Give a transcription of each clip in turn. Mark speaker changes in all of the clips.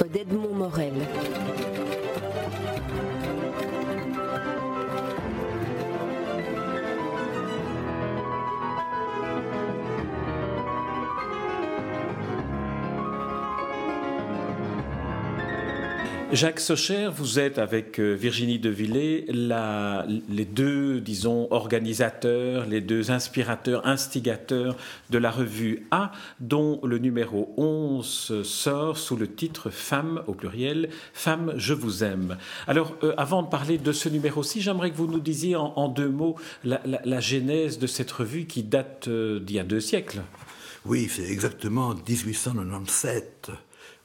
Speaker 1: d'Edmond Morel.
Speaker 2: Jacques Socher, vous êtes avec euh, Virginie Devillé la, les deux, disons, organisateurs, les deux inspirateurs, instigateurs de la revue A, dont le numéro 11 sort sous le titre Femmes au pluriel, Femmes, je vous aime. Alors, euh, avant de parler de ce numéro-ci, j'aimerais que vous nous disiez en, deux mots la, genèse de cette revue qui date euh, d'il y a deux siècles.
Speaker 3: Oui, c'est exactement 1897.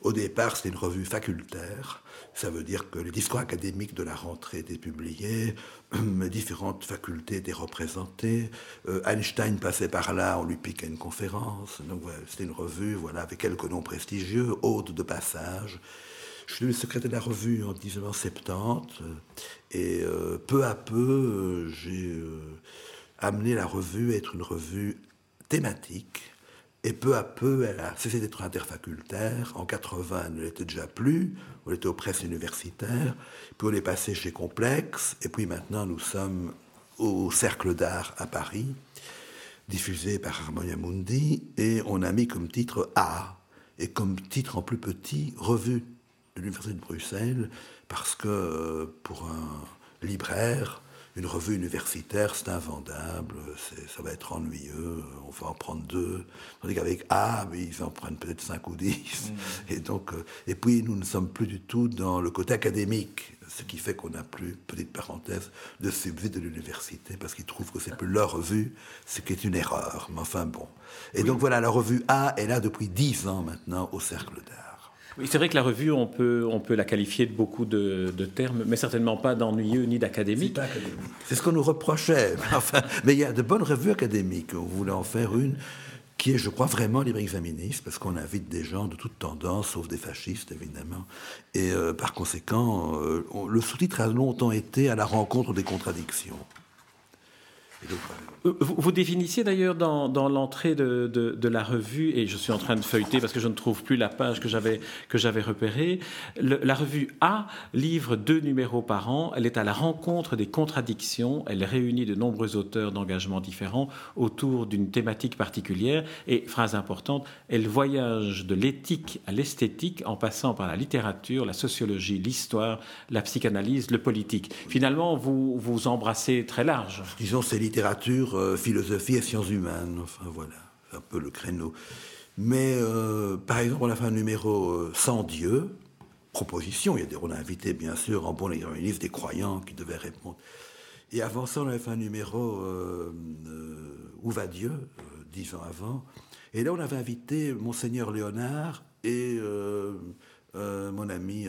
Speaker 3: Au départ, c'était une revue facultaire ça veut dire que les discours académiques de la rentrée étaient publiés, différentes facultés étaient représentées. Euh, Einstein passait par là, on lui piquait une conférence. Donc c'était une revue voilà, avec quelques noms prestigieux, hôtes de passage. Je suis devenu secrétaire de la revue en 1970 et euh, peu à peu, euh, j'ai amené la revue à être une revue thématique et peu à peu, elle a cessé d'être interfacultaire. En 80, elle ne l'était déjà plus. On était aux presses universitaires. Puis on est passé chez Complexe. Et puis maintenant, nous sommes au Cercle d'Art à Paris, diffusé par Harmonia Mundi. Et on a mis comme titre A. Et comme titre en plus petit, Revue de l'Université de Bruxelles. Parce que euh, pour un libraire, une revue universitaire, c'est invendable, ça va être ennuyeux, on va en prendre deux. Tandis qu'avec A, ils en prennent peut-être cinq ou dix. Mmh. Et, donc, euh, et puis, nous ne sommes plus du tout dans le côté académique, ce qui fait qu'on n'a plus, petite parenthèse, de subside de l'université, parce qu'ils trouvent que c'est plus leur revue, ce qui est une erreur. Mais enfin bon. Et donc voilà, la revue A est là depuis dix ans maintenant au Cercle d'Art.
Speaker 2: C'est vrai que la revue, on peut, on peut la qualifier de beaucoup de, termes, mais certainement pas d'ennuyeux ni d'académique.
Speaker 3: C'est ce qu'on nous reprochait. Enfin, mais il y a de bonnes revues académiques. On voulait en faire une qui est, je crois, vraiment libre exaministe, parce qu'on invite des gens de toutes tendances, sauf des fascistes, évidemment. Et euh, par conséquent, euh, le sous-titre a longtemps été à la rencontre des contradictions.
Speaker 2: Euh, vous, définissiez d'ailleurs dans, l'entrée de, la revue, et je suis en train de feuilleter parce que je ne trouve plus la page que j'avais, que j'avais repérée, la revue A livre deux numéros par an, elle est à la rencontre des contradictions, elle réunit de nombreux auteurs d'engagement différents autour d'une thématique particulière, et phrase importante, elle voyage de l'éthique à l'esthétique en passant par la littérature, la sociologie, l'histoire, la psychanalyse, le politique. Finalement, vous, vous embrassez très large.
Speaker 3: Disons, c'est littérature, euh, philosophie et sciences humaines. Enfin voilà, un peu le créneau. Mais euh, par exemple, on a fait un numéro euh, sans Dieu, proposition. Il y a des, on a invité bien sûr en bon livre des croyants qui devaient répondre. Et avant ça, on avait fait un numéro Où va Dieu, dix ans avant. Et là, on avait invité Monseigneur Léonard et mon ami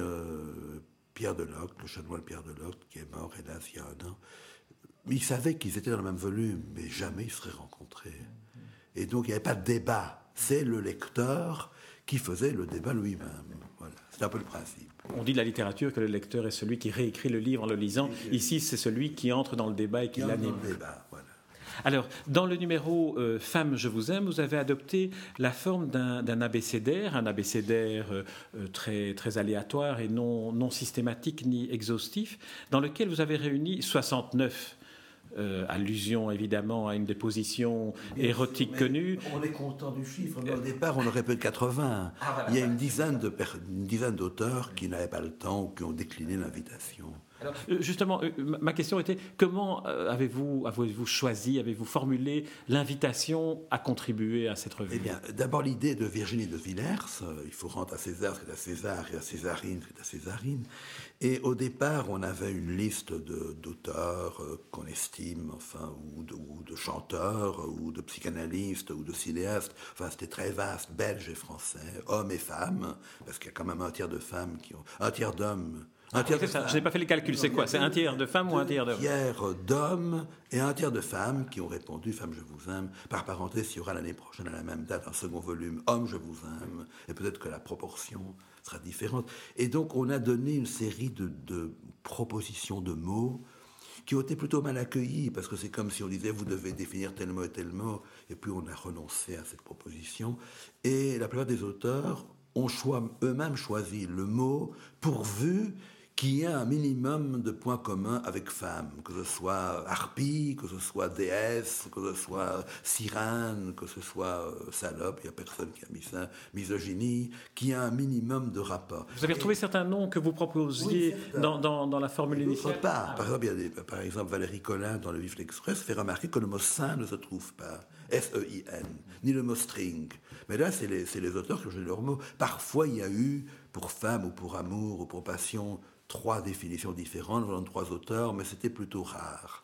Speaker 3: Pierre Deloc, le chanoine Pierre Deloc, qui est mort hélas il y a un an. Ils savaient qu'ils étaient dans le même volume, mais jamais ils seraient rencontrés. Et donc il n'y avait pas de débat. C'est le lecteur qui faisait le débat lui-même. Voilà. C'est un peu le principe.
Speaker 2: On dit de la littérature que le lecteur est celui qui réécrit le livre en le lisant. Ici, c'est celui qui entre dans le débat et qui l'anime. Alors, dans le numéro euh, Femme, je vous aime, vous avez adopté la forme d'un abécédaire, un abécédaire euh, euh, très, très aléatoire et non, non systématique ni exhaustif, dans lequel vous avez réuni 69 euh, allusion évidemment à une déposition érotique connue.
Speaker 3: On est content du chiffre, mais au départ on aurait pu être 80. Ah, Il y a une dizaine, de, une dizaine d'auteurs qui n'avaient pas le temps ou qui ont décliné l'invitation.
Speaker 2: Euh, justement, euh, ma question était comment avez-vous avez-vous choisi, avez-vous formulé l'invitation à contribuer à cette revue?
Speaker 3: Eh bien, d'abord l'idée de Virginie de Villers, il faut rendre à César ce qui est à César et à Césarine ce qui à Césarine. Et au départ, on avait une liste d'auteurs euh, qu'on estime, enfin, ou de, ou de, chanteurs, ou de psychanalystes, ou de cinéastes. Enfin, c'était très vaste, belges et français, hommes et femmes, parce qu'il y a quand même un tiers de femmes qui ont, un tiers d'hommes.
Speaker 2: Un tiers Je n'ai pas fait les calculs. C'est quoi? C'est un tiers de femmes ou un tiers d'hommes? Un
Speaker 3: tiers d'hommes et un tiers de femmes qui ont répondu Femme, je vous aime. Par parenthèse, il y aura l'année prochaine à la même date un second volume Homme, je vous aime. Et peut-être que la proportion différente. Et donc on a donné une série de, propositions de mots qui ont été plutôt mal accueillis, parce que c'est comme si on disait vous devez définir tel mot et tel mot, et puis on a renoncé à cette proposition. Et la plupart des auteurs ont eux-mêmes choisi le mot pourvu qu'il y ait un minimum de points communs avec femme, que ce soit harpie, que ce soit déesse, que ce soit sirène, que ce soit euh, salope, il n'y a personne qui a mis ça, misogynie, qu'il y ait un minimum de rapport.
Speaker 2: Vous avez retrouvé certains noms que vous proposiez dans, dans, la formule initiale
Speaker 3: pas. Par exemple, il y a par exemple, Valérie Collin, dans le Vif l'Express, fait remarquer que le mot saint ne se trouve pas. S-E-I-N, ni le mot string. Mais là, c'est les, les, auteurs qui ont leurs mots. Parfois, il y a eu, pour femme ou pour amour ou pour passion, trois définitions différentes venant de trois auteurs, mais c'était plutôt rare.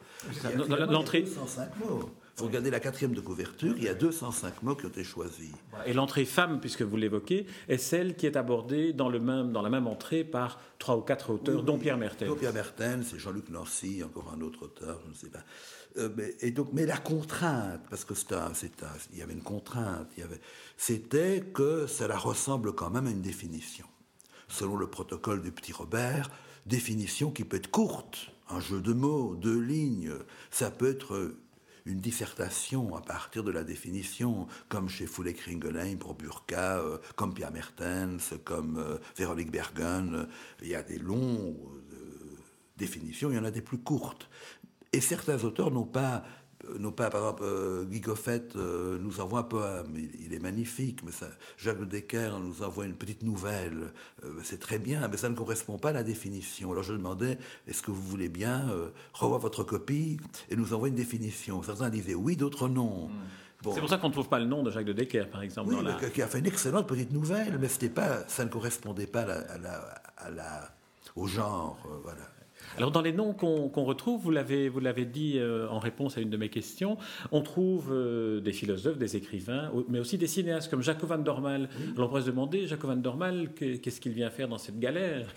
Speaker 2: L'entrée.
Speaker 3: 205 mots. Vous regardez la quatrième de couverture, il y a 205 mots qui ont été choisis.
Speaker 2: Et l'entrée femme, puisque vous l'évoquez, est celle qui est abordée dans, le même, dans la même entrée par trois ou quatre auteurs, dont Pierre Mertens.
Speaker 3: Dont Pierre Mertens, c'est Jean-Luc Nancy, encore un autre auteur, je ne sais pas. Euh, mais, et donc, mais la contrainte, parce que un, il y avait une contrainte, c'était que cela ressemble quand même à une définition selon le protocole du petit Robert, définition qui peut être courte, un jeu de mots, deux lignes, ça peut être une dissertation à partir de la définition, comme chez Foulet Kringelheim pour Burka, euh, comme Pierre Mertens, comme euh, Véronique Bergen. Il y a des longs euh, définitions, il y en a des plus courtes. Et certains auteurs n'ont pas euh, non pas, par exemple, euh, Guy Goffet euh, nous envoie un poème, il, est magnifique, mais ça, Jacques Decker nous envoie une petite nouvelle, c'est très bien, mais ça ne correspond pas à la définition. Alors je demandais, est-ce que vous voulez bien revoir votre copie et nous envoyer une définition? Certains disaient oui, d'autres non.
Speaker 2: Hmm. C'est pour ça qu'on ne trouve pas le nom de Jacques de Decker, par exemple.
Speaker 3: Oui, qui a fait une excellente petite nouvelle, mais pas, ça ne correspondait pas à la, au genre. voilà.
Speaker 2: Alors dans les noms qu'on retrouve, vous l'avez vous l'avez dit euh, en réponse à une de mes questions, on trouve euh, des philosophes, des écrivains, mais aussi des cinéastes comme Jacob van Dormal. Alors on pourrait se demander, Jacob van Dormal, qu'est-ce qu'il vient faire dans cette galère?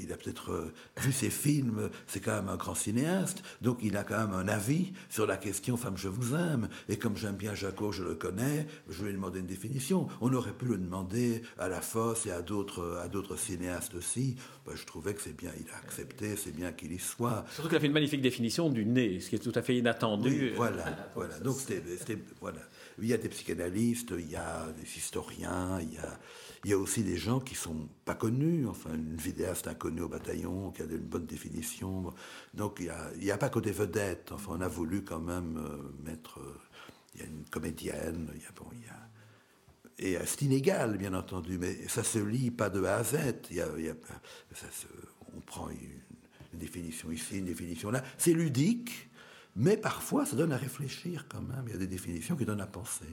Speaker 3: Il a peut-être euh, vu ses films, c'est quand même un grand cinéaste, donc il a quand même un avis sur la question Femme, je vous aime. Et comme j'aime bien Jaco, je le connais, je lui demander une définition. On aurait pu le demander à La Fosse et à d'autres, à d'autres cinéastes aussi. Ben, je trouvais que c'est bien, il a accepté, c'est bien qu'il y soit.
Speaker 2: Surtout qu'il a fait une magnifique définition du nez, ce qui est tout à fait inattendu.
Speaker 3: voilà, voilà. Donc c'était, voilà. Il y a des psychanalystes, il y a des historiens, il y a il y a aussi des gens qui sont pas connus, enfin une vidéaste inconnue au bataillon qui a une bonne définition. Donc il n'y a, a, pas que des vedettes. Enfin, on a voulu quand même euh, mettre. Euh, il y a une comédienne, il y a, bon, il y a et c'est inégal, bien entendu, mais ça se lit pas de A à Z. Y a, ça on prend une, une, définition ici, une définition là. C'est ludique, mais parfois ça donne à réfléchir quand même. Il y a des définitions qui donnent à penser.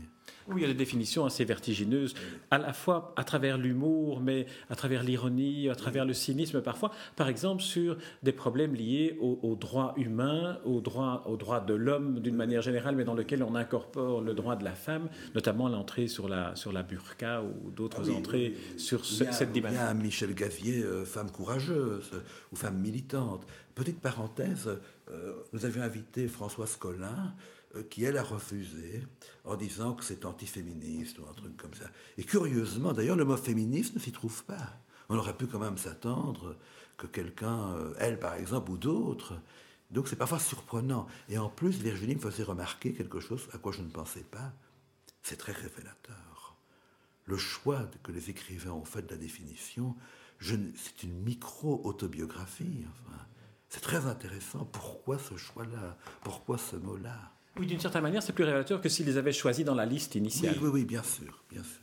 Speaker 2: Oui, il y a des définitions assez vertigineuses, à la fois à travers l'humour, mais à travers l'ironie, à travers le cynisme parfois. Par exemple, sur des problèmes liés aux, droits humains, aux droits, aux droits de l'homme d'une manière générale, mais dans lequel on incorpore le droit de la femme, notamment l'entrée sur la, sur la burqa ou d'autres ah entrées sur cette dimension.
Speaker 3: Il y a Michel Gavier, euh, femme courageuse ou femme militante. Petite parenthèse, euh, nous avions invité Françoise Collin euh, qui elle a refusé en disant que c'est antiféministe ou un truc comme ça. Et curieusement, d'ailleurs, le mot féministe ne s'y trouve pas. On aurait pu quand même s'attendre que quelqu'un, euh, elle par exemple, ou d'autres. Donc c'est parfois surprenant. Et en plus, Virginie me faisait remarquer quelque chose à quoi je ne pensais pas. C'est très révélateur. Le choix que les écrivains ont fait de la définition, c'est une micro-autobiographie. Enfin. C'est très intéressant. Pourquoi ce choix-là? Pourquoi ce mot-là?
Speaker 2: Oui, d'une certaine manière, c'est plus révélateur que s'ils les avaient choisis dans la liste initiale.
Speaker 3: Oui, oui, oui, bien sûr, bien sûr.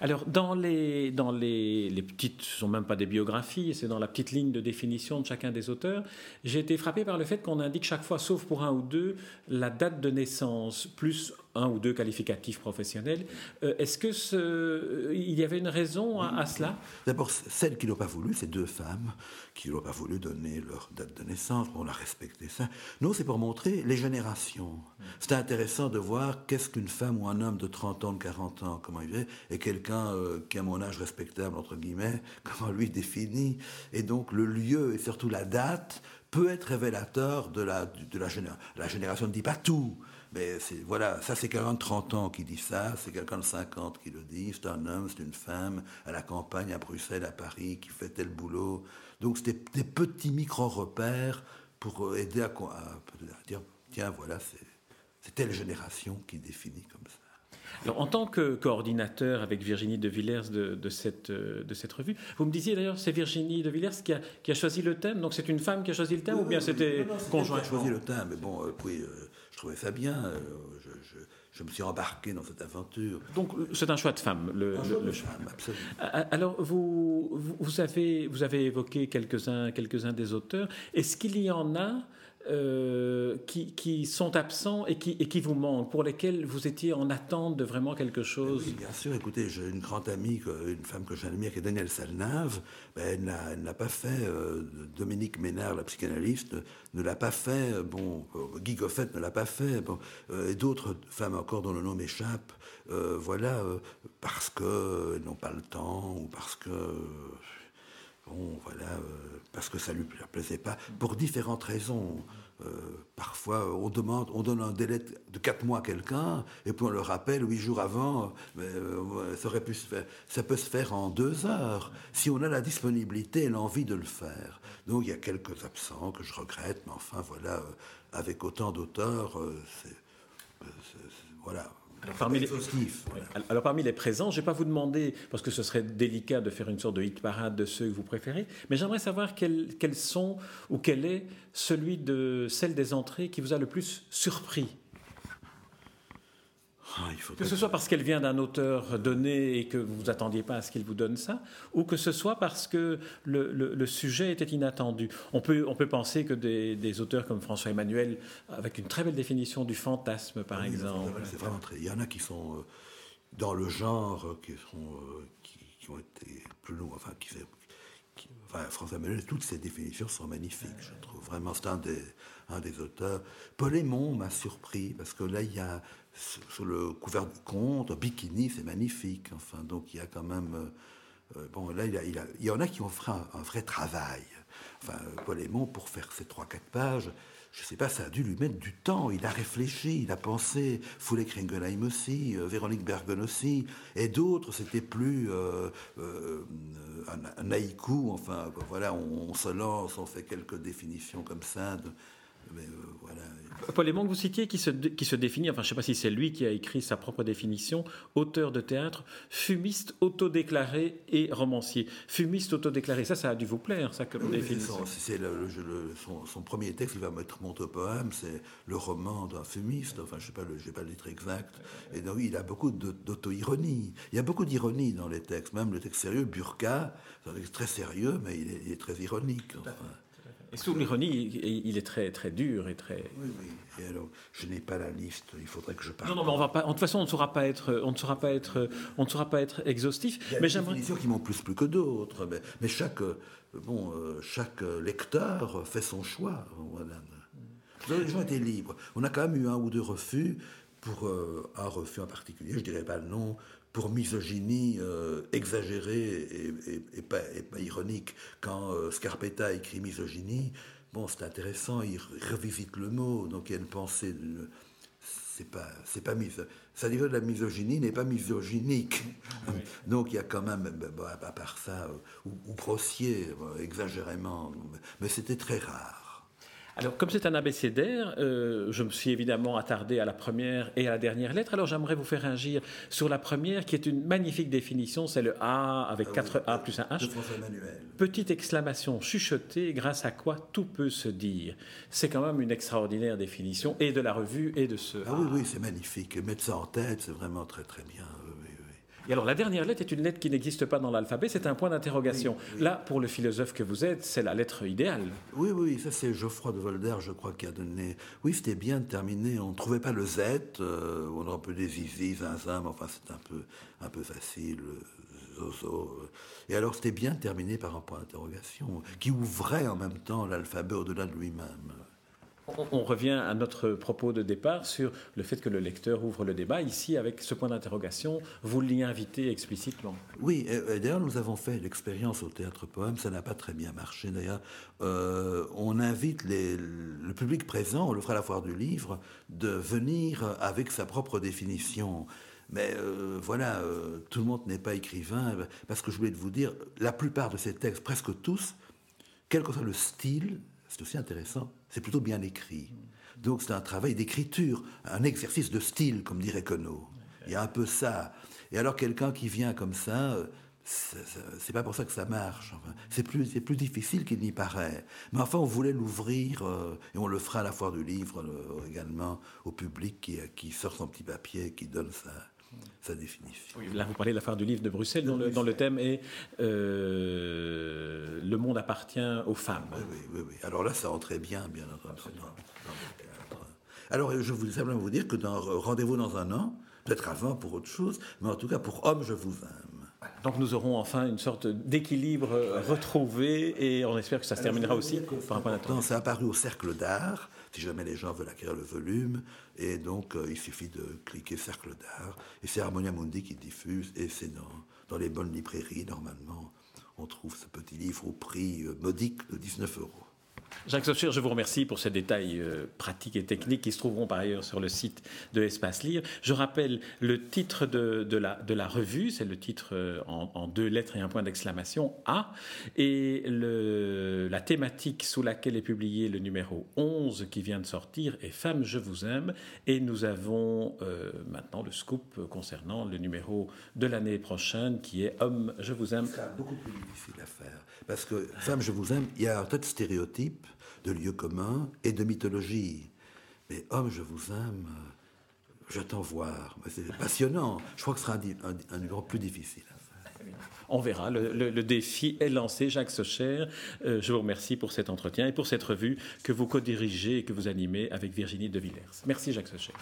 Speaker 2: Alors, dans les, dans les, les petites, ce ne sont même pas des biographies, c'est dans la petite ligne de définition de chacun des auteurs, j'ai été frappé par le fait qu'on indique chaque fois, sauf pour un ou deux, la date de naissance, plus un ou deux qualificatifs professionnels. Euh, est-ce que ce, il y avait une raison à, cela?
Speaker 3: D'abord, celles qui n'ont pas voulu, ces deux femmes qui n'ont pas voulu donner leur date de naissance, on a respecté ça. Non, c'est pour montrer les générations. C'était intéressant de voir qu'est-ce qu'une femme ou un homme de 30 ans, de 40 ans, comment il est, et quelqu'un euh, qui a mon âge respectable, entre guillemets, comment lui définit. Et donc le lieu et surtout la date peut être révélateur de la, de la, la génération ne dit pas tout, mais voilà, ça c'est quelqu'un de 30 ans qui dit ça, c'est quelqu'un de 50 qui le dit, c'est un homme, c'est une femme, à la campagne, à Bruxelles, à Paris, qui fait tel boulot. Donc c'était des petits micro-repères pour aider à, dire, tiens, voilà, c'est telle génération qui définit comme ça.
Speaker 2: Alors, en tant que coordinateur avec Virginie de Villers de, cette, de cette revue, vous me disiez d'ailleurs, c'est Virginie de Villers qui a, qui a, choisi le thème, donc c'est une femme qui a choisi le thème ou bien c'était conjoint
Speaker 3: qui a choisi le thème, mais bon, oui, je trouvais ça bien. je, je me suis embarqué dans cette aventure.
Speaker 2: Donc c'est un choix de femme, le,
Speaker 3: un choix de femme, absolument.
Speaker 2: Alors vous, vous, avez, vous avez évoqué quelques-uns quelques des auteurs. Est-ce qu'il y en a euh, qui, qui, sont absents et qui, et qui vous manquent, pour lesquels vous étiez en attente de vraiment quelque chose
Speaker 3: oui, Bien sûr, écoutez, j'ai une grande amie, une femme que j'admire, qui est Danielle Salnave. Ben, elle n'a pas fait, euh, Dominique Ménard, la psychanalyste, ne, l'a pas fait, euh, bon, Guy Goffet ne l'a pas fait, bon, et d'autres femmes encore dont le nom m'échappe, voilà, parce qu'elles n'ont pas le temps, ou parce que bon, voilà, euh, parce que ça lui plaisait pas, pour différentes raisons. Euh, parfois, on demande, on donne un délai de 4 mois à quelqu'un, et puis on le rappelle 8 jours avant, mais, euh, ça, peut se faire en 2 heures, si on a la disponibilité et l'envie de le faire. Donc il y a quelques absents que je regrette, mais enfin voilà, avec autant d'auteurs, voilà,
Speaker 2: alors parmi, les, alors parmi les présents, je ne vais pas vous demander, parce que ce serait délicat de faire une sorte de hit parade de ceux que vous préférez, mais j'aimerais savoir quels, quels, sont ou quel est celui de celle des entrées qui vous a le plus surpris ah, que ce soit parce qu'elle vient d'un auteur donné et que vous vous attendiez pas à ce qu'il vous donne ça, ou que ce soit parce que le, sujet était inattendu. On peut, on peut penser que des, auteurs comme François Emmanuel, avec une très belle définition du fantasme, par exemple.
Speaker 3: C'est vraiment très. Il y en a qui sont euh, dans le genre, qui, sont, euh, qui, ont été plus longs, enfin, qui, François Emmanuel, toutes ses définitions sont magnifiques, je trouve. Vraiment, c'est un des, auteurs. Paul Aymon m'a surpris, parce que là, il y a sur le couvert du conte, bikini, c'est magnifique. Enfin, donc il y a quand même. Euh, euh, bon, là, il, il, y en a qui ont fait un, vrai travail. Enfin, Paul pour faire ces 3-4 pages, je ne sais pas, ça a dû lui mettre du temps. Il a réfléchi, il a pensé. Foulet Kringelheim aussi, euh, Véronique Bergen aussi, et d'autres, c'était plus un, haïku. Enfin, voilà, on, se lance, on fait quelques définitions comme ça. Mais voilà.
Speaker 2: Paul Aymon, vous citiez, qui se, qui se définit, enfin je ne sais pas si c'est lui qui a écrit sa propre définition, auteur de théâtre, fumiste autodéclaré et romancier. Fumiste autodéclaré, ça, ça a dû vous plaire, ça, comme définition.
Speaker 3: C'est son, premier texte, il va mettre mon poème, c'est le roman d'un fumiste, enfin je ne sais pas, le, pas le titre exact. Et donc il a beaucoup d'auto-ironie. Il y a beaucoup d'ironie dans les textes, même le texte sérieux, Burka, c'est un texte très sérieux, mais il est, très ironique.
Speaker 2: Et sous l'ironie, il est très, très dur et très.
Speaker 3: Oui, oui. Et alors, je n'ai pas la liste. Il faudrait que je parle.
Speaker 2: Non, non, mais on va pas. De toute façon, on ne saura pas être, on ne saura pas être, on ne saura pas être exhaustif.
Speaker 3: Il y a mais des définitions qui m'ont plus plus que d'autres. Mais, mais, chaque, bon, euh, chaque lecteur fait son choix. Voilà. Les gens étaient libres. On a quand même eu un ou deux refus pour euh, un refus en particulier. Je dirais pas le nom pour misogynie euh, exagérée et, pas, ironique. Quand euh, Scarpetta écrit misogynie, bon, c'est intéressant, il revisite le mot, donc il y a une pensée. C'est pas, c'est pas mis. Ça dit que la misogynie n'est pas misogynique. Donc il y a quand même, à part ça, ou, ou grossier, exagérément, mais c'était très rare.
Speaker 2: Alors, comme c'est un abécédaire, euh, je me suis évidemment attardé à la première et à la dernière lettre. Alors, j'aimerais vous faire agir sur la première, qui est une magnifique définition. C'est le A avec 4 ah A plus un H. Petite exclamation chuchotée, grâce à quoi tout peut se dire. C'est quand même une extraordinaire définition, et de la revue, et de ce.
Speaker 3: Ah oui, oui, c'est magnifique. Mettre ça en tête, c'est vraiment très, très bien.
Speaker 2: Et alors la dernière lettre est une lettre qui n'existe pas dans l'alphabet, c'est un point d'interrogation. Là, pour le philosophe que vous êtes, c'est la lettre idéale.
Speaker 3: Oui, oui, ça c'est Geoffroy de Volder, je crois, qui a donné... Oui, c'était bien terminé, on ne trouvait pas le Z, euh, on aurait pu des zizi, zinzin, mais enfin c'est un peu, un peu facile, zozo. Et alors c'était bien terminé par un point d'interrogation, qui ouvrait en même temps l'alphabet au-delà de lui-même.
Speaker 2: On, revient à notre propos de départ sur le fait que le lecteur ouvre le débat. Ici, avec ce point d'interrogation, vous l'y invitez explicitement.
Speaker 3: Oui, d'ailleurs, nous avons fait l'expérience au théâtre poème. Ça n'a pas très bien marché, d'ailleurs. Euh, on invite le public présent, on le fera à la foire du livre, de venir avec sa propre définition. Mais euh, voilà, euh, tout le monde n'est pas écrivain, parce que je voulais vous dire, la plupart de ces textes, presque tous, quel que soit le style, c'est aussi intéressant. C'est plutôt bien écrit. Donc c'est un travail d'écriture, un exercice de style, comme dirait Queneau. Il y a un peu ça. Et alors quelqu'un qui vient comme ça, euh, c'est pas pour ça que ça marche. c'est plus, plus difficile qu'il n'y paraît. Mais enfin, on voulait l'ouvrir euh, et on le fera à la foire du livre euh, également au public qui, qui sort son petit papier, qui donne sa, sa définition.
Speaker 2: là, vous parlez de la foire du livre de Bruxelles, dont, le, le, thème est Le monde appartient aux femmes.
Speaker 3: Oui, oui, oui. Alors là, ça entrait bien, bien entendu. Alors, je voulais simplement vous dire que dans Rendez-vous dans un an, peut-être avant pour autre chose, mais en tout cas pour Homme, je vous aime.
Speaker 2: Donc nous aurons enfin une sorte d'équilibre retrouvé et on espère que ça se terminera aussi par un point d'attention.
Speaker 3: C'est apparu au Cercle d'Art, si jamais les gens veulent acquérir le volume, et donc euh, il suffit de cliquer Cercle d'Art, et c'est Harmonia Mundi qui diffuse, et c'est dans, dans les bonnes librairies, normalement, on trouve ce petit livre au prix euh, modique de 19 euros.
Speaker 2: Jacques Socher, je vous remercie pour ces détails euh, pratiques et techniques qui se trouveront par ailleurs sur le site de Espace Lire. Je rappelle le titre de, la, revue, c'est le titre euh, en, deux lettres et un point d'exclamation A, et la thématique sous laquelle est publié le numéro 11 qui vient de sortir est Femmes, je vous aime, et nous avons euh, maintenant le scoop concernant le numéro de l'année prochaine qui est Homme, je vous aime.
Speaker 3: C'est beaucoup plus difficile à faire, parce que Femmes, je vous aime, il y a un tas de stéréotypes de lieux communs et de mythologie. Mais homme, je vous aime, j'attends voir. C'est passionnant. Je crois que ce sera un, numéro plus difficile faire.
Speaker 2: On verra. Le, défi est lancé. Jacques Socher, euh, je vous remercie pour cet entretien et pour cette revue que vous co-dirigez et que vous animez avec Virginie de Villers. Merci Jacques Socher.